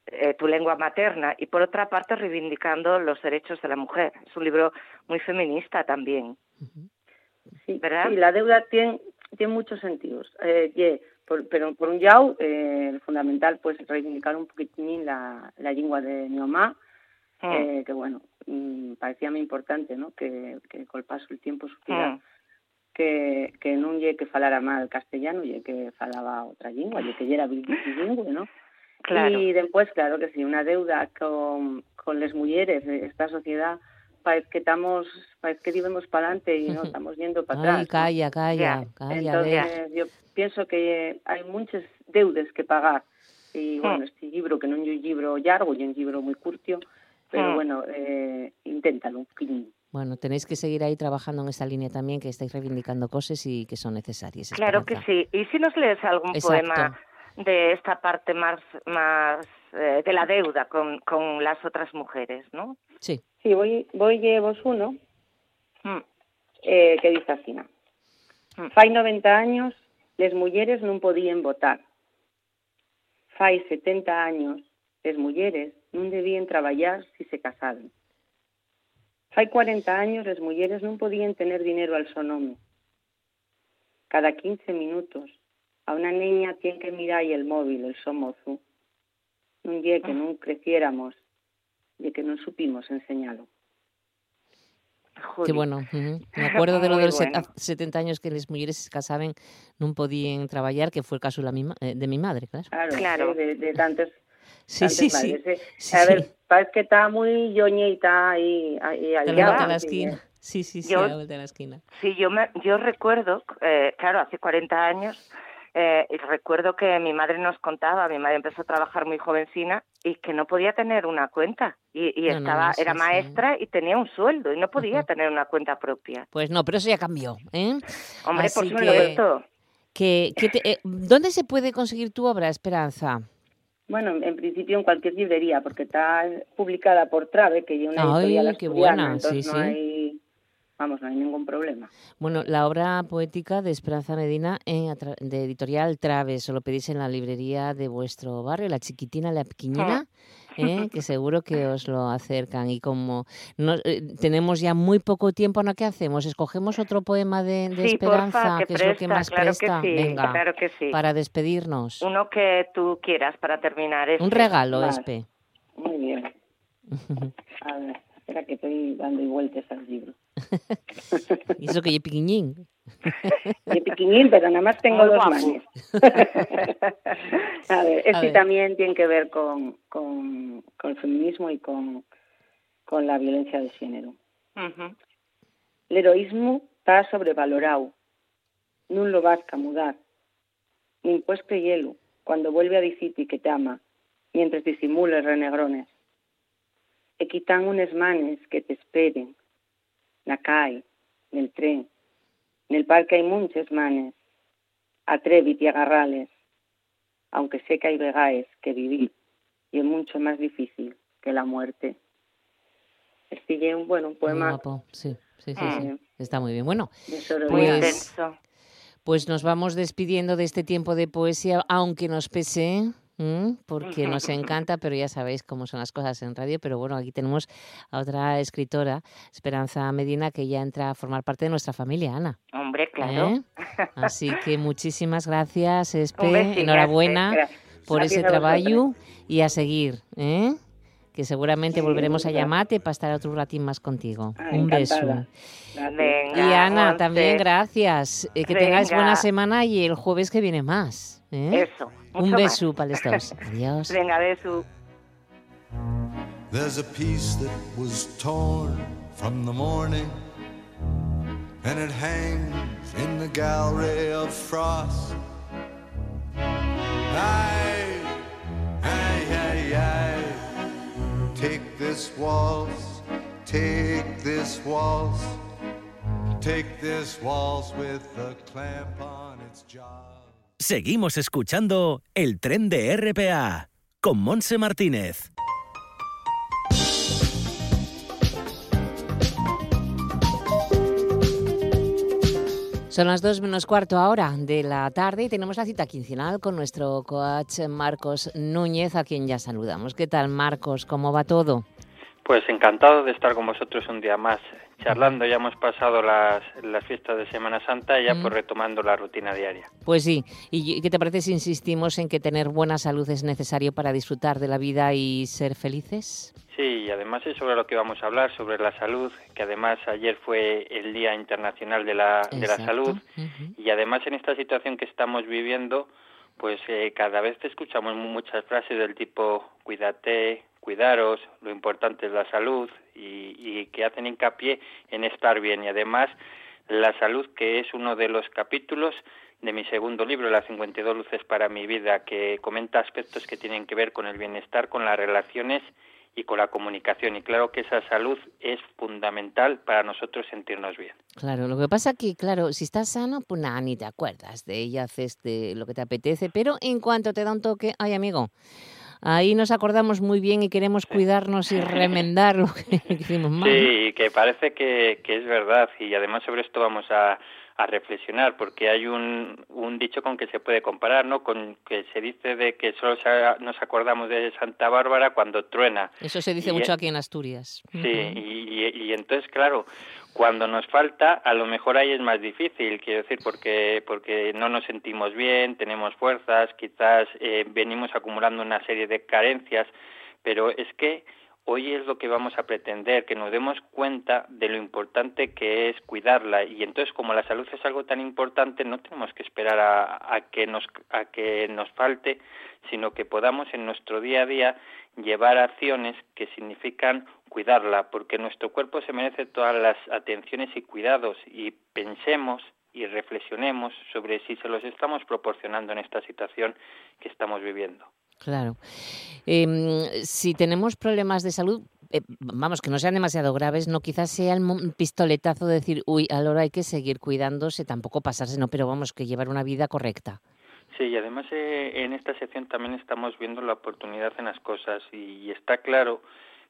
eh, tu lengua materna, y por otra parte, reivindicando los derechos de la mujer. Es un libro muy feminista también. Sí, ¿Verdad? sí, la deuda tiene, tiene muchos sentidos. Eh, ye, por- pero por un lado, eh, el fundamental, pues, reivindicar un poquitín la, la lengua de mi mamá, Mm. eh, que bueno, mm, parecía muy importante, ¿no? Que, que col paso del tiempo supiera Mm. que, que non lle que falara mal castellano, lle que falaba outra lingua, lle que lle era bilingüe, ¿no? Claro. Y después, claro que sí, una deuda con, con las mujeres de esta sociedad, parece que estamos, parece que vivimos para adelante y no (laughs) estamos yendo para Ay, atrás. ¿no? calla, calla, calla. Entonces, yo pienso que hay muchas deudas que pagar. Y bueno, Mm. este libro, que no es un libro largo, es un libro muy curtio, pero Mm. bueno, eh, inténtalo un. Bueno, tenéis que seguir ahí trabajando en esta línea también, que estáis reivindicando cosas y que son necesarias. Claro que sí. ¿Y si nos lees algún Exacto. poema de esta parte más, más eh, de la deuda con, con las otras mujeres, no? Sí. Sí, voy, voy vos uno Mm. eh, que dice así. Mm. Fai 90 años, les mulleres non podían votar. Fai 70 años, les mulleres non debían traballar si se casaban. Fai 40 años, les mulleres non podían tener dinero al nome. Cada 15 minutos, a una niña tiene que mirar el móvil, el so Non lle que non creciéramos e que non supimos enseñalo. Qué bueno. ujú. Me (laughs) acuerdo de lo de los bueno. 70 años que las mujeres se casaban, no podían trabajar, que fue el caso de, la mi, ma- eh, de mi madre, claro. Claro, Claro. de, de tantos, Sí, sí, sí. eh. Sí, a ver, parece que está muy yoñita ahí, ahí Te al la lado, vuelta a la esquina. Sí, sí, sí, Yo- a la vuelta de la esquina. Sí, yo, me, yo recuerdo, eh, claro, hace 40 años, eh, y recuerdo que mi madre nos contaba, mi madre empezó a trabajar muy jovencina y que no podía tener una cuenta. Y, y No, no, estaba, no, sí, era sí. maestra y tenía un sueldo y no podía tener una cuenta propia. Pues no, pero eso ya cambió. ¿eh? Hombre, por Así supuesto. que, que te- eh, ¿Dónde se puede conseguir tu obra, Esperanza? Bueno, en principio en cualquier librería, porque está publicada por Trave, que es una Ay, editorial qué buena, entonces sí, no sí. hay, vamos, no hay ningún problema. Bueno, la obra poética de Esperanza Medina en, de editorial Traves, o lo pedís en la librería de vuestro barrio, la chiquitina, la pequeñina, ¿eh? (laughs) que seguro que os lo acercan. Y como no, eh, tenemos ya muy poco tiempo, ¿no? ¿Qué hacemos? ¿Escogemos otro poema de, de Sí, Esperanza, porfa, que que es lo que presta, más claro que presta? sí, Venga, claro que sí. para despedirnos. Uno que tú quieras para terminar. Un este. regalo, Vale. Espe. Muy bien. (laughs) A ver, espera que estoy dando vueltas al libro. (laughs) y eso que yo piquiñín. (laughs) De piquiñín, pero nada más tengo dos manos. (laughs) A ver, este A ver. también tiene que ver con, con, con el feminismo y con, con la violencia de género. Ujú. El heroísmo está sobrevalorado. No lo vas a mudar. Nin pues hielo cuando vuelve a decirte que te ama, mientras disimula renegrones. E quitan unes manes que te esperen. Na calle, nel tren. Nel parque hay muchas manes. Atrévite a agarrales. Aunque sé que hay vegaes que vivir y es mucho más difícil que la muerte. Este es un, bueno, un poema guapo, sí, sí, sí, sí. Está muy bien. Bueno. Muy Pues- intenso. Pues nos vamos despidiendo de este tiempo de poesía, aunque nos pese, ¿m? porque (laughs) nos encanta, pero ya sabéis cómo son las cosas en radio. Pero bueno, aquí tenemos a otra escritora, Esperanza Medina, que ya entra a formar parte de nuestra familia, Ana. Hombre, claro. ¿eh? Así que muchísimas gracias, (laughs) Espe. Enhorabuena Gracias. por Gracias ese trabajo y a seguir, ¿eh? Que seguramente volveremos a llamarte para estar otro ratín más contigo. Ah, Un beso. encantada. Gracias. Venga, Y Ana, Monse. también gracias. Eh, que tengáis Venga. buena semana y el jueves que viene más. ¿eh? Eso. Un beso más. para los dos. (laughs) Adiós. Venga, beso. There's a piece that was torn from the morning, and it hangs in the gallery of frost. Aye, aye. Take this waltz, take this waltz, take this waltz with the clamp on its jaw. Seguimos escuchando el tren de RPA con Monse Martínez. Son las dos menos cuarto ahora de la tarde y tenemos la cita quincenal con nuestro coach Marcos Núñez, a quien ya saludamos. ¿Qué tal, Marcos? ¿Cómo va todo? Pues encantado de estar con vosotros un día más charlando. Ya hemos pasado las, las fiestas de Semana Santa y ya pues retomando la rutina diaria. Pues sí. ¿Y qué te parece si insistimos en que tener buena salud es necesario para disfrutar de la vida y ser felices? Sí, y además es sobre lo que vamos a hablar, sobre la salud, que además ayer fue el Día Internacional de la, de la Salud. Y además en esta situación que estamos viviendo, pues eh, cada vez escuchamos muchas frases del tipo cuídate, cuidaros, lo importante es la salud y, y que hacen hincapié en estar bien. Y además la salud, que es uno de los capítulos de mi segundo libro, Las 52 luces para mi vida, que comenta aspectos que tienen que ver con el bienestar, con las relaciones y con la comunicación. Y claro que esa salud es fundamental para nosotros sentirnos bien. Claro, lo que pasa que, claro, si estás sano, pues nada, ni te acuerdas de ella, haces de lo que te apetece, pero en cuanto te da un toque, ay amigo, ahí nos acordamos muy bien y queremos cuidarnos y remendar lo que (laughs) hicimos mal. Sí, que parece que, que es verdad y además sobre esto vamos a, a reflexionar porque hay un, un dicho con que se puede comparar, ¿no? Con que se dice de que solo nos acordamos de Santa Bárbara cuando truena. Eso se dice mucho aquí en Asturias. Sí, y, y, entonces, claro, cuando nos falta, a lo mejor ahí es más difícil, quiero decir, porque, porque no nos sentimos bien, tenemos fuerzas, quizás eh, venimos acumulando una serie de carencias, pero es que hoy es lo que vamos a pretender, que nos demos cuenta de lo importante que es cuidarla y entonces como la salud es algo tan importante no tenemos que esperar a, que nos a que nos falte, sino que podamos en nuestro día a día llevar acciones que significan cuidarla, porque nuestro cuerpo se merece todas las atenciones y cuidados y pensemos y reflexionemos sobre si se los estamos proporcionando en esta situación que estamos viviendo. Claro. Em, si tenemos problemas de salud, eh, vamos, que no sean demasiado graves, no quizás sea el pistoletazo de decir, uy, ahora hay que seguir cuidándose, tampoco pasarse, no, pero vamos, que llevar una vida correcta. Sí, y además eh, en esta sección también estamos viendo la oportunidad en las cosas y está claro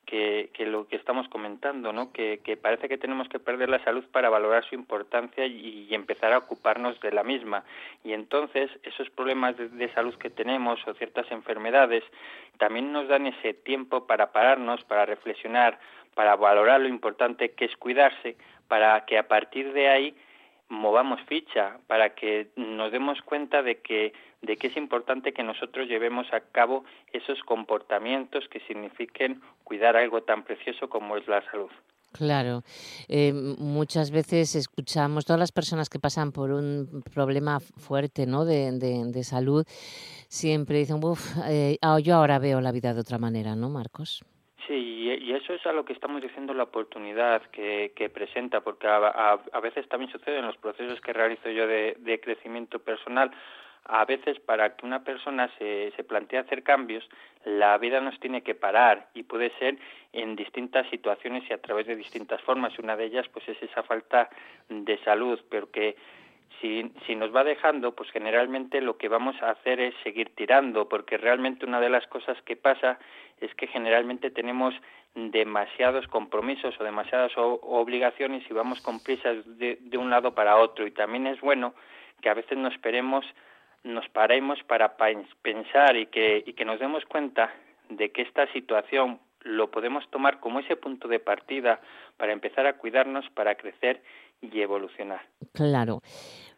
que, que, lo que estamos comentando, ¿no? Que, que, parece que tenemos que perder la salud para valorar su importancia y, y empezar a ocuparnos de la misma. Y entonces esos problemas de, de, salud que tenemos o ciertas enfermedades también nos dan ese tiempo para pararnos, para reflexionar, para valorar lo importante que es cuidarse, para que a partir de ahí movamos ficha para que nos demos cuenta de que de que es importante que nosotros llevemos a cabo esos comportamientos que signifiquen cuidar algo tan precioso como es la salud. Claro, eh, muchas veces escuchamos todas las personas que pasan por un problema fuerte, ¿no? De, de, de salud, siempre dicen, uff, eh, yo ahora veo la vida de otra manera, ¿no, Marcos? Y eso es a lo que estamos diciendo la oportunidad que, que presenta, porque a, a, a, veces también sucede en los procesos que realizo yo de, crecimiento personal. A veces para que una persona se, se plantee hacer cambios, la vida nos tiene que parar y puede ser en distintas situaciones y a través de distintas formas. Una de ellas pues es esa falta de salud, pero que si, nos va dejando, pues generalmente lo que vamos a hacer es seguir tirando, porque realmente una de las cosas que pasa es que generalmente tenemos demasiados compromisos o demasiadas obligaciones y vamos con prisas de, de un lado para otro. Y también es bueno que a veces nos esperemos, nos paremos para pensar y que, y que nos demos cuenta de que esta situación lo podemos tomar como ese punto de partida para empezar a cuidarnos, para crecer y evolucionar. Claro.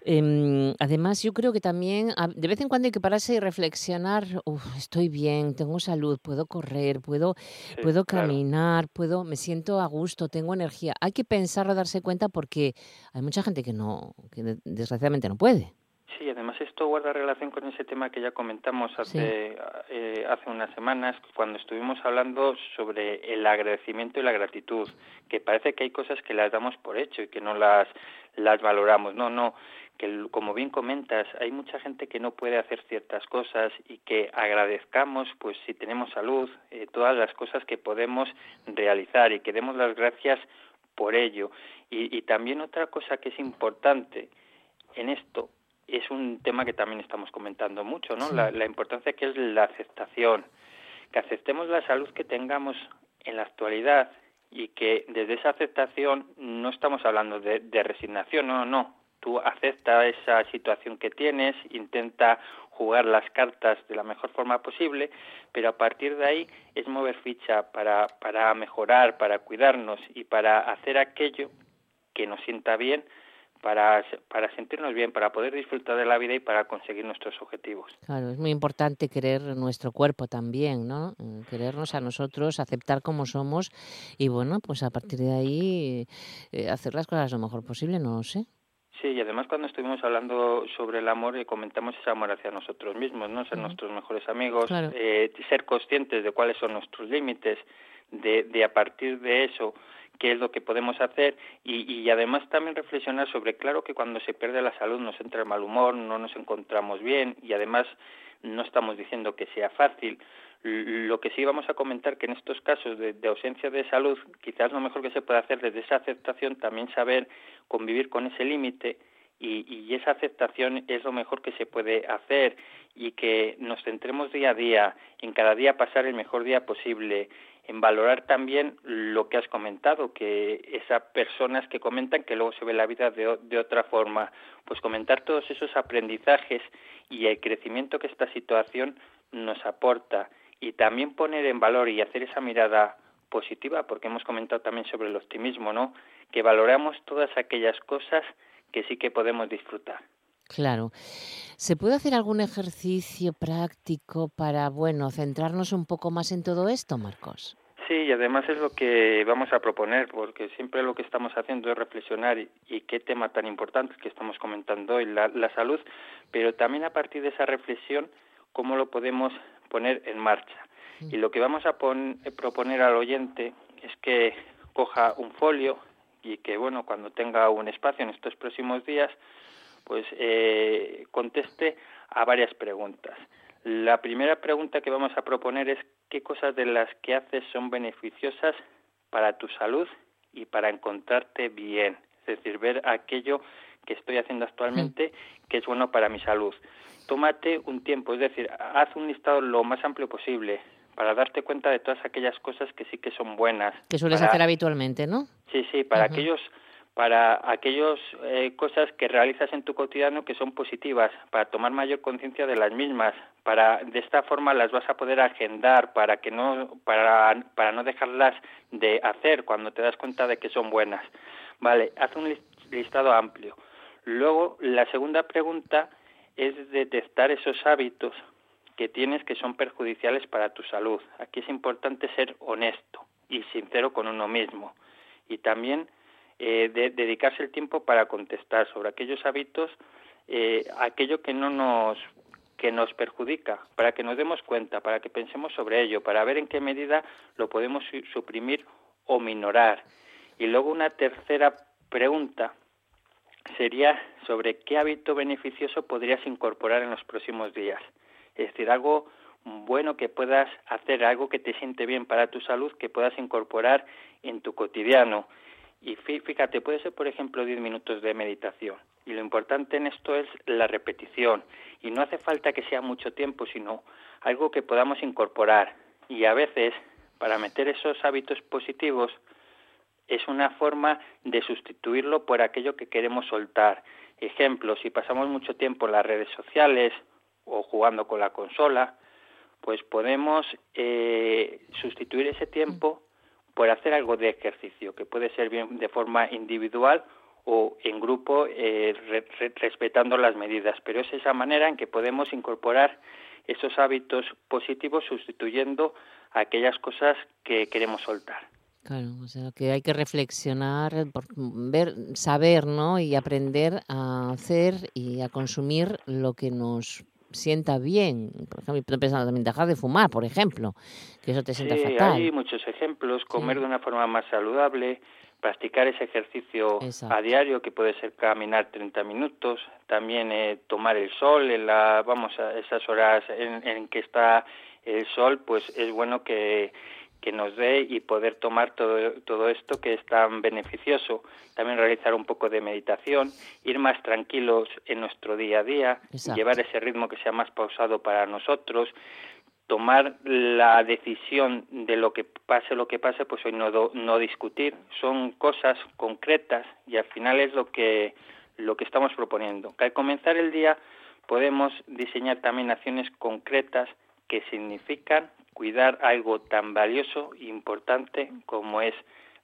Eh, además, yo creo que también de vez en cuando hay que pararse y reflexionar, Uf, estoy bien, tengo salud, puedo correr, puedo, Sí, puedo claro. caminar, puedo, me siento a gusto, tengo energía. Hay que pensarlo, darse cuenta porque hay mucha gente que no, que de- desgraciadamente no puede. Sí, además esto guarda relación con ese tema que ya comentamos hace, eh, hace unas semanas cuando estuvimos hablando sobre el agradecimiento y la gratitud, que parece que hay cosas que las damos por hecho y que no las, las valoramos. No, no, que como bien comentas, hay mucha gente que no puede hacer ciertas cosas y que agradezcamos, pues si tenemos salud, eh, todas las cosas que podemos realizar y que demos las gracias por ello. Y, y también otra cosa que es importante en esto es un tema que también estamos comentando mucho, ¿no? La, la importancia que es la aceptación, que aceptemos la salud que tengamos en la actualidad y que desde esa aceptación no estamos hablando de, de resignación, no, no, tú acepta esa situación que tienes, intenta jugar las cartas de la mejor forma posible, pero a partir de ahí es mover ficha para, para mejorar, para cuidarnos y para hacer aquello que nos sienta bien, para, para sentirnos bien, para poder disfrutar de la vida y para conseguir nuestros objetivos. Claro, es muy importante querer nuestro cuerpo también, ¿no? Eh, Querernos a nosotros, aceptar como somos y bueno, pues a partir de ahí eh, hacer las cosas lo mejor posible, no lo sé. Sí, y además cuando estuvimos hablando sobre el amor, eh, comentamos ese amor hacia nosotros mismos, ¿no? Ser nuestros mejores amigos, Claro. eh, ser conscientes de cuáles son nuestros límites, de, de a partir de eso qué es lo que podemos hacer y, y además también reflexionar sobre, claro que cuando se pierde la salud nos entra el mal humor, no nos encontramos bien y además no estamos diciendo que sea fácil. Lo que sí vamos a comentar que en estos casos de, ausencia de salud, quizás lo mejor que se puede hacer desde esa aceptación también saber convivir con ese límite y, esa aceptación es lo mejor que se puede hacer y que nos centremos día a día, en cada día pasar el mejor día posible, en valorar también lo que has comentado, que esas personas que comentan que luego se ve la vida de, de otra forma, pues comentar todos esos aprendizajes y el crecimiento que esta situación nos aporta y también poner en valor y hacer esa mirada positiva, porque hemos comentado también sobre el optimismo, ¿no? Que valoramos todas aquellas cosas que sí que podemos disfrutar. Claro. ¿Se puede hacer algún ejercicio práctico para, bueno, centrarnos un poco más en todo esto, Marcos? Sí, y además es lo que vamos a proponer, porque siempre lo que estamos haciendo es reflexionar y, y qué tema tan importante que estamos comentando hoy, la, la salud, pero también a partir de esa reflexión, cómo lo podemos poner en marcha. Y lo que vamos a pon- eh, proponer al oyente es que coja un folio y que, bueno, cuando tenga un espacio en estos próximos días, pues eh, conteste a varias preguntas. La primera pregunta que vamos a proponer es qué cosas de las que haces son beneficiosas para tu salud y para encontrarte bien. Es decir, ver aquello que estoy haciendo actualmente que es bueno para mi salud. Tómate un tiempo, es decir, haz un listado lo más amplio posible para darte cuenta de todas aquellas cosas que sí que son buenas. Que sueles para- hacer habitualmente, ¿no? Sí, sí, para aquellos para aquellos eh, cosas que realizas en tu cotidiano que son positivas, para tomar mayor conciencia de las mismas, para de esta forma las vas a poder agendar para que no para para no dejarlas de hacer cuando te das cuenta de que son buenas. Vale, haz un lis- listado amplio. Luego, la segunda pregunta es detectar esos hábitos que tienes que son perjudiciales para tu salud. Aquí es importante ser honesto y sincero con uno mismo. Y también eh, de- dedicarse el tiempo para contestar sobre aquellos hábitos, eh, aquello que no nos que nos perjudica, para que nos demos cuenta, para que pensemos sobre ello, para ver en qué medida lo podemos su- suprimir o minorar. Y luego una tercera pregunta sería sobre qué hábito beneficioso podrías incorporar en los próximos días. Es decir, algo bueno que puedas hacer, algo que te siente bien para tu salud, que puedas incorporar en tu cotidiano. Y fí- fíjate, puede ser, por ejemplo, 10 minutos de meditación. Y lo importante en esto es la repetición. Y no hace falta que sea mucho tiempo, sino algo que podamos incorporar. Y a veces, para meter esos hábitos positivos, es una forma de sustituirlo por aquello que queremos soltar. Ejemplo, si pasamos mucho tiempo en las redes sociales o jugando con la consola, pues podemos eh, sustituir ese tiempo por hacer algo de ejercicio, que puede ser bien de forma individual o en grupo, eh, re- re- respetando las medidas. Pero es esa manera en que podemos incorporar esos hábitos positivos sustituyendo aquellas cosas que queremos soltar. Claro, o sea, que hay que reflexionar, por- ver, saber, ¿no? Y aprender a hacer y a consumir lo que nos sienta bien. Por ejemplo, estoy pensando también dejar de fumar, por ejemplo, que eso te sienta Sí, fatal. hay muchos ejemplos, comer de una forma más saludable, practicar ese ejercicio Exacto. a diario que puede ser caminar 30 minutos, también eh, tomar el sol en la vamos a esas horas en, en que está el sol, pues es bueno que que nos dé y poder tomar todo, todo esto que es tan beneficioso. También realizar un poco de meditación, ir más tranquilos en nuestro día a día, Exacto. llevar ese ritmo que sea más pausado para nosotros, tomar la decisión de lo que pase lo que pase, pues hoy no, no discutir. Son cosas concretas y al final es lo que, lo que estamos proponiendo. Que al comenzar el día podemos diseñar también acciones concretas que significan cuidar algo tan valioso e importante como es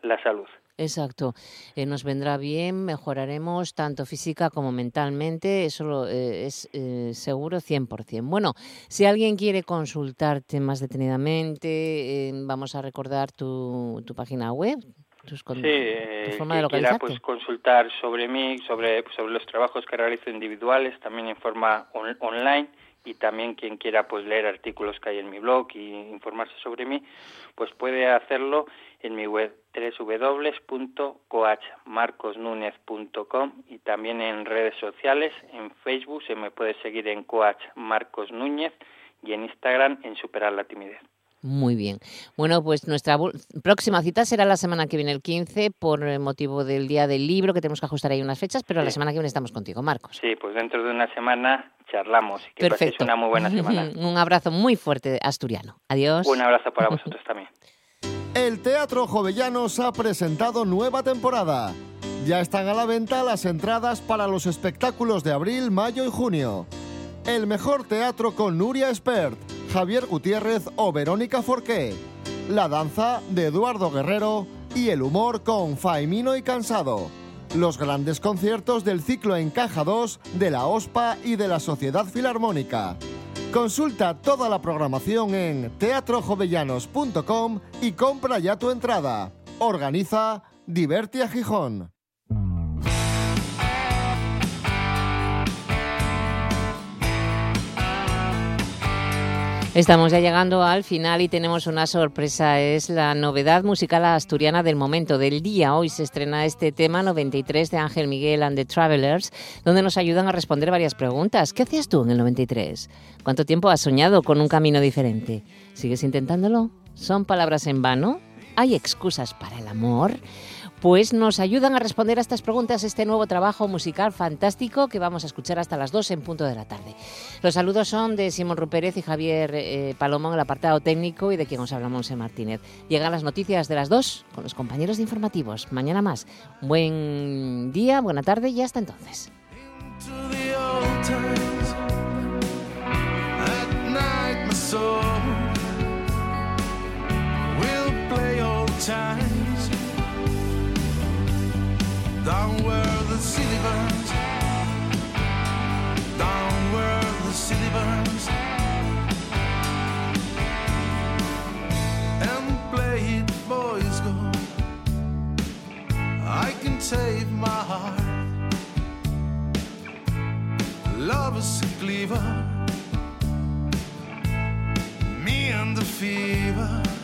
la salud. Exacto. Eh, nos vendrá bien, mejoraremos tanto física como mentalmente, eso lo- eh, es eh, seguro 100%. Bueno, si alguien quiere consultarte más detenidamente, eh, vamos a recordar tu, tu página web, tus Sí, tu forma de que quiera localizarte. pues consultar sobre mí, sobre, sobre los trabajos que realizo individuales, también en forma on- online y también quien quiera pues leer artículos que hay en mi blog y informarse sobre mí, pues puede hacerlo en mi web www.coachmarcosnunez.com y también en redes sociales, en Facebook se me puede seguir en Coach Marcos Núñez y en Instagram en Superar la Timidez. Muy bien. Bueno, pues nuestra próxima cita será la semana que viene, el 15, por motivo del Día del Libro, que tenemos que ajustar ahí unas fechas, pero la semana que viene estamos contigo, Marcos. Sí, pues dentro de una semana charlamos y que Perfecto. una muy buena semana. (laughs) Un abrazo muy fuerte asturiano. Adiós. Un abrazo para vosotros también. (laughs) El Teatro Jovellanos ha presentado nueva temporada. Ya están a la venta las entradas para los espectáculos de abril, mayo y junio. El mejor teatro con Nuria Espert, Javier Gutiérrez o Verónica Forqué. La danza de Eduardo Guerrero y el humor con Faimino y Cansado. Los grandes conciertos del ciclo Encaja 2 de la OSPA y de la Sociedad Filarmónica. Consulta toda la programación en teatrojovellanos.com y compra ya tu entrada. Organiza Divertia Gijón. Estamos ya llegando al final y tenemos una sorpresa. Es la novedad musical asturiana del momento, del día. Hoy se estrena este tema 93 de Ángel Miguel and the Travelers, donde nos ayudan a responder varias preguntas. ¿Qué hacías tú en el 93? ¿Cuánto tiempo has soñado con un camino diferente? ¿Sigues intentándolo? ¿Son palabras en vano? ¿Hay excusas para el amor? Pues nos ayudan a responder a estas preguntas este nuevo trabajo musical fantástico que vamos a escuchar hasta las 2 en punto de la tarde. Los saludos son de Simón Rupérez y Javier eh, Palomo en el apartado técnico y de quien os habla Monse Martínez. Llegan las noticias de las 2 con los compañeros de informativos. Mañana más. Buen día, buena tarde y hasta entonces. to Down where the city burns, down where the city burns, and play it, boys go. I can save my heart. Love is a cleaver. Me and the fever.